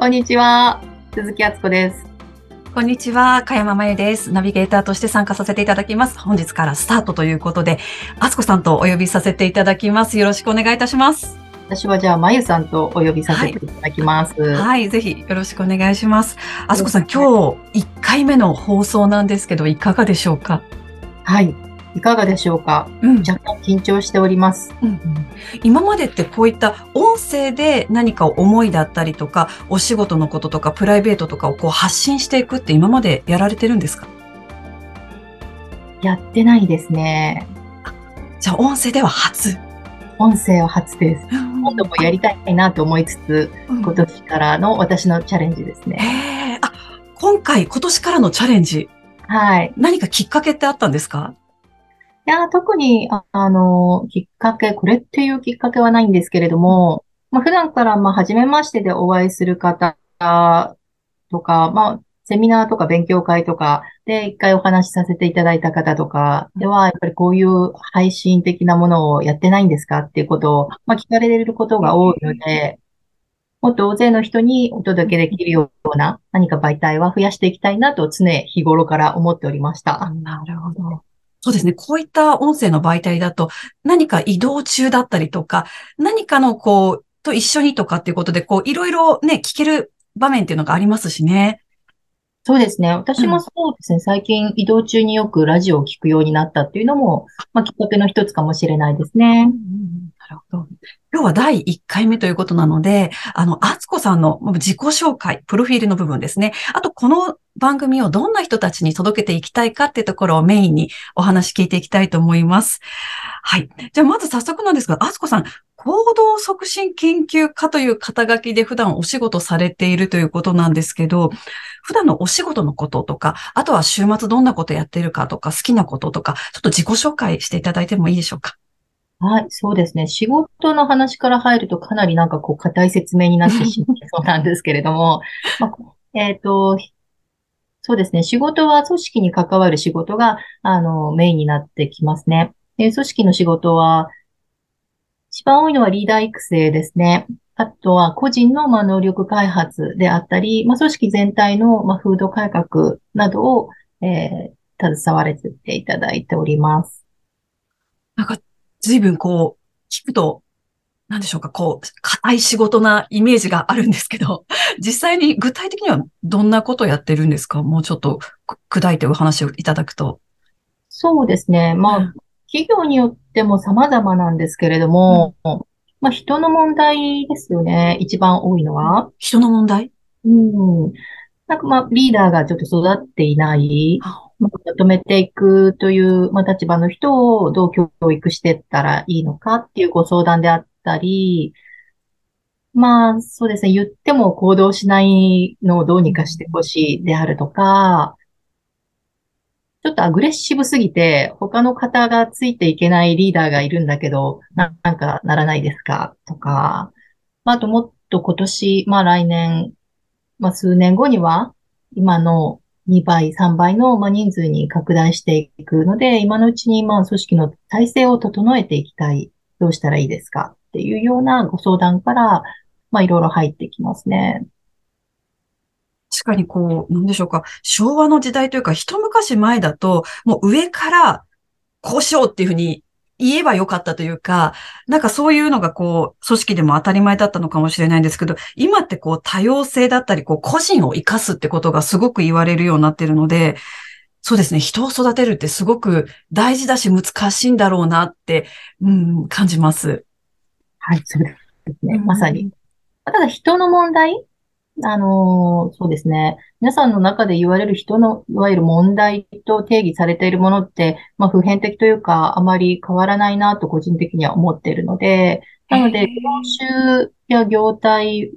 こんにちは。鈴木敦子です。こんにちは、かやままゆです。ナビゲーターとして参加させていただきます。本日からスタートということで、あつこさんとお呼びさせていただきます。よろしくお願いいたします。私はじゃあ、まゆさんとお呼びさせていただきます。はい、はい、ぜひよろしくお願いします。あつこさん、今日1回目の放送なんですけど、いかがでしょうか？はい。いかがでしょうか、うん、若干緊張しております、うんうん、今までってこういった音声で何か思いだったりとか、お仕事のこととかプライベートとかをこう発信していくって今までやられてるんですか？やってないですね。じゃあ音声では初音声は初です。今度もやりたいなと思いつつ、今年からの私のチャレンジですね。あ、今回、今年からのチャレンジ。はい。何かきっかけってあったんですか？いや、特に、あの、きっかけ、これっていうきっかけはないんですけれども、まあ、普段から、まあ、初めましてでお会いする方とか、まあ、セミナーとか勉強会とかで一回お話しさせていただいた方とかでは、やっぱりこういう配信的なものをやってないんですかっていうことを、まあ、聞かれることが多いので、もっと大勢の人にお届けできるような何か媒体は増やしていきたいなと常日頃から思っておりました。なるほど。そうですね。こういった音声の媒体だと、何か移動中だったりとか、何かのこう、と一緒にとかっていうことで、こう、いろいろね、聞ける場面っていうのがありますしね。そうですね。私もそうですね。うん、最近移動中によくラジオを聞くようになったっていうのも、まあ、きっかけの一つかもしれないですね。うん、なるほど。今日は第1回目ということなので、あの、あつこさんの自己紹介、プロフィールの部分ですね。あと、この番組をどんな人たちに届けていきたいかっていうところをメインにお話聞いていきたいと思います。はい。じゃあ、まず早速なんですが、あつこさん、行動促進研究家という肩書きで普段お仕事されているということなんですけど、普段のお仕事のこととか、あとは週末どんなことやってるかとか、好きなこととか、ちょっと自己紹介していただいてもいいでしょうか？はい、そうですね。仕事の話から入るとかなりなんかこう硬い説明になってしまい そうなんですけれども、まあ、えっ、ー、と、そうですね。仕事は組織に関わる仕事が、あの、メインになってきますね。で組織の仕事は、一番多いのはリーダー育成ですね。あとは個人のまあ能力開発であったり、まあ、組織全体のまあ風土改革などを、えー、携われていただいております。なんか、随分こう、聞くと、なんでしょうか、こう、硬い仕事なイメージがあるんですけど、実際に具体的にはどんなことをやってるんですか？もうちょっと砕いてお話をいただくと。そうですね。まあ、うん、企業によっても様々なんですけれども、うん、まあ、人の問題ですよね。一番多いのは。人の問題？うん。なんかまあ、リーダーがちょっと育っていない。まとめていくという、まあ、立場の人をどう教育していったらいいのかっていうご相談であったり、まあ、そうですね。言っても行動しないのをどうにかしてほしいであるとか、ちょっとアグレッシブすぎて、他の方がついていけないリーダーがいるんだけど、なんかならないですか？とか、まあ、あともっと今年、まあ来年、まあ数年後には、今の2倍、3倍のま人数に拡大していくので、今のうちにま組織の体制を整えていきたい。どうしたらいいですかっていうようなご相談から、まあいろいろ入ってきますね。確かにこう、なんでしょうか、昭和の時代というか、一昔前だと、もう上から、こうしようっていうふうに言えばよかったというか、なんかそういうのがこう、組織でも当たり前だったのかもしれないんですけど、今ってこう、多様性だったり、こう、個人を生かすってことがすごく言われるようになってるので、そうですね、人を育てるってすごく大事だし難しいんだろうなって、うん、感じます。はい、そうですね、まさに。ただ人の問題あのー、そうですね。皆さんの中で言われる人の、いわゆる問題と定義されているものって、まあ、普遍的というか、あまり変わらないなと個人的には思っているので、なので、業種や業態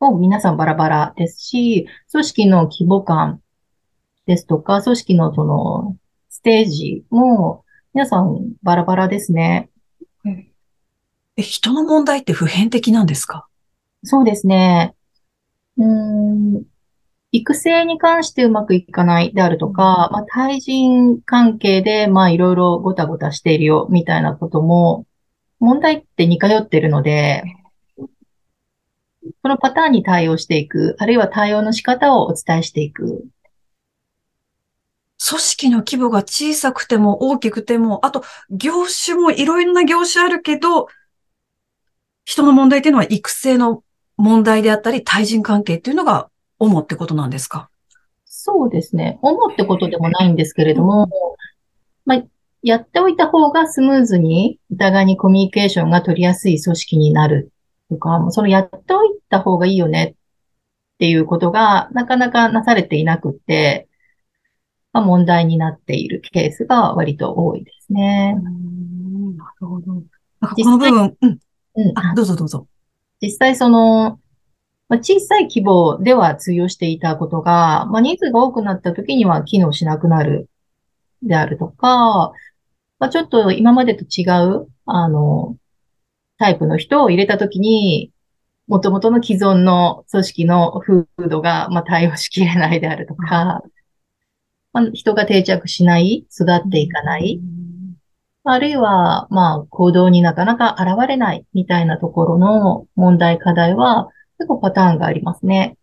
を皆さんバラバラですし、組織の規模感ですとか、組織のその、ステージも、皆さんバラバラですね。え、人の問題って普遍的なんですか？そうですね。うーん育成に関してうまくいかないであるとか、まあ、対人関係で、まあ、いろいろごたごたしているよ、みたいなことも、問題って似通ってるので、そのパターンに対応していく、あるいは対応の仕方をお伝えしていく。組織の規模が小さくても大きくても、あと業種もいろいろな業種あるけど、人の問題っていうのは育成の問題であったり、対人関係っていうのが主ってことなんですか？そうですね。主ってことでもないんですけれども、まあ、やっておいた方がスムーズに、お互いにコミュニケーションが取りやすい組織になるとか、そのやっておいた方がいいよねっていうことがなかなかなされていなくて、まあ、問題になっているケースが割と多いですね。なるほど。この部分、うん。うん。あ、どうぞどうぞ。実際その、まあ、小さい規模では通用していたことが、まあ、人数が多くなった時には機能しなくなるであるとか、まあ、ちょっと今までと違う、あの、タイプの人を入れた時に、元々の既存の組織の風土が、まあ、対応しきれないであるとか、まあ、人が定着しない、育っていかない、あるいは、まあ、行動になかなか現れないみたいなところの問題課題は、結構パターンがありますね。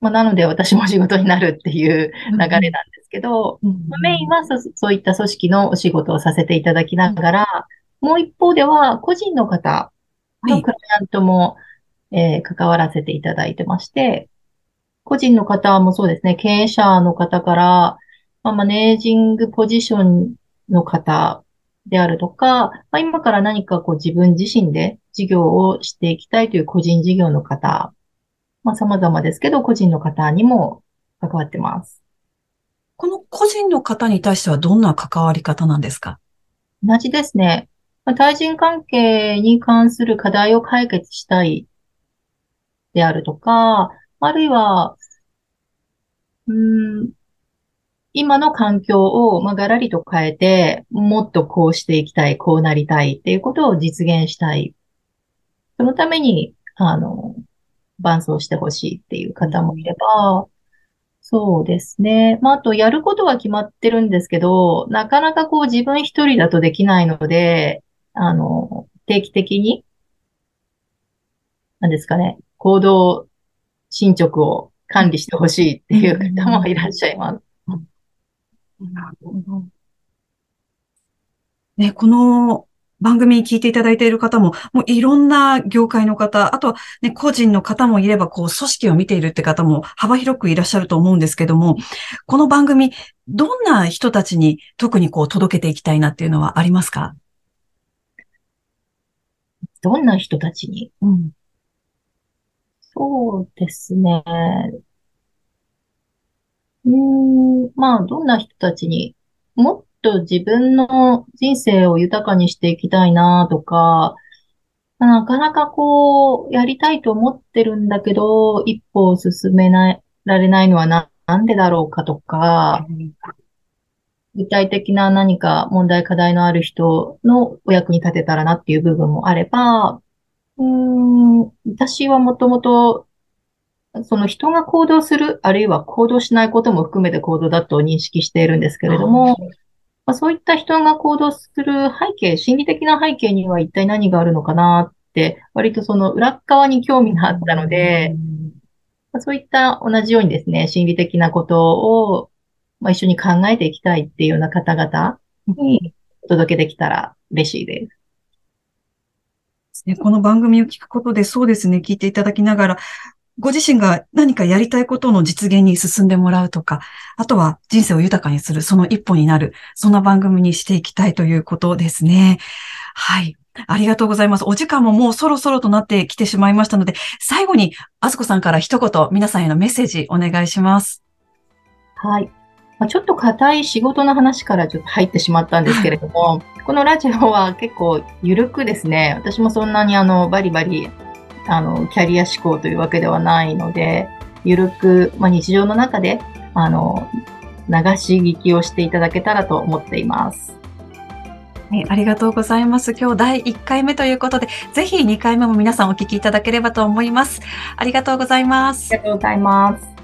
まあ、なので私も仕事になるっていう流れなんですけど、うん、メインはそそういった組織のお仕事をさせていただきながら、もう一方では個人の方のクライアントも、はい、えー、関わらせていただいてまして、個人の方もそうですね、経営者の方から、まあ、マネージングポジションの方であるとか、まあ、今から何かこう自分自身で事業をしていきたいという個人事業の方、まあ、様々ですけど、個人の方にも関わってます。この個人の方に対してはどんな関わり方なんですか？同じですね。まあ、対人関係に関する課題を解決したいであるとか、あるいは、うん、今の環境を、まあ、ガラリと変えて、もっとこうしていきたい、こうなりたいっていうことを実現したいそのために、あの、伴走してほしいっていう方もいれば、そうですね。まあ、あと、やることは決まってるんですけど、なかなかこう自分一人だとできないので、あの、定期的に、なんですかね、行動進捗を管理してほしいっていう方もいらっしゃいます。なるほど。ね、この番組に聞いていただいている方も、もういろんな業界の方、あとはね、個人の方もいれば、こう、組織を見ているって方も幅広くいらっしゃると思うんですけども、この番組、どんな人たちに特にこう、届けていきたいなっていうのはありますか？どんな人たちに、うん、そうですね。うん、まあ、どんな人たちに、もっと自分の人生を豊かにしていきたいなとか、なかなかこう、やりたいと思ってるんだけど、一歩を進めないられないのはな、なんでだろうかとか、具体的な何か問題課題のある人のお役に立てたらなっていう部分もあれば、うん、私はもともと、その人が行動する、あるいは行動しないことも含めて行動だと認識しているんですけれども、まあ、そういった人が行動する背景、心理的な背景には一体何があるのかなって、割とその裏側に興味があったので、まあ、そういった同じようにですね、心理的なことを、まあ、一緒に考えていきたいっていうような方々にお届けできたら嬉しいです。ね、この番組を聞くことで、そうですね、聞いていただきながら、ご自身が何かやりたいことの実現に進んでもらうとか、あとは人生を豊かにする、その一歩になる、そんな番組にしていきたいということですね。はい。ありがとうございます。お時間ももうそろそろとなってきてしまいましたので、最後に、あずこさんから一言、皆さんへのメッセージお願いします。はい。ちょっと硬い仕事の話からちょっと入ってしまったんですけれども、このラジオは結構緩くですね、私もそんなにあのバリバリあの、キャリア志向というわけではないので、ゆるく、まあ、日常の中で、あの、流し聞きをしていただけたらと思っています。はい、ありがとうございます。今日第1回目ということで、ぜひ2回目も皆さんお聞きいただければと思います。ありがとうございます。ありがとうございます。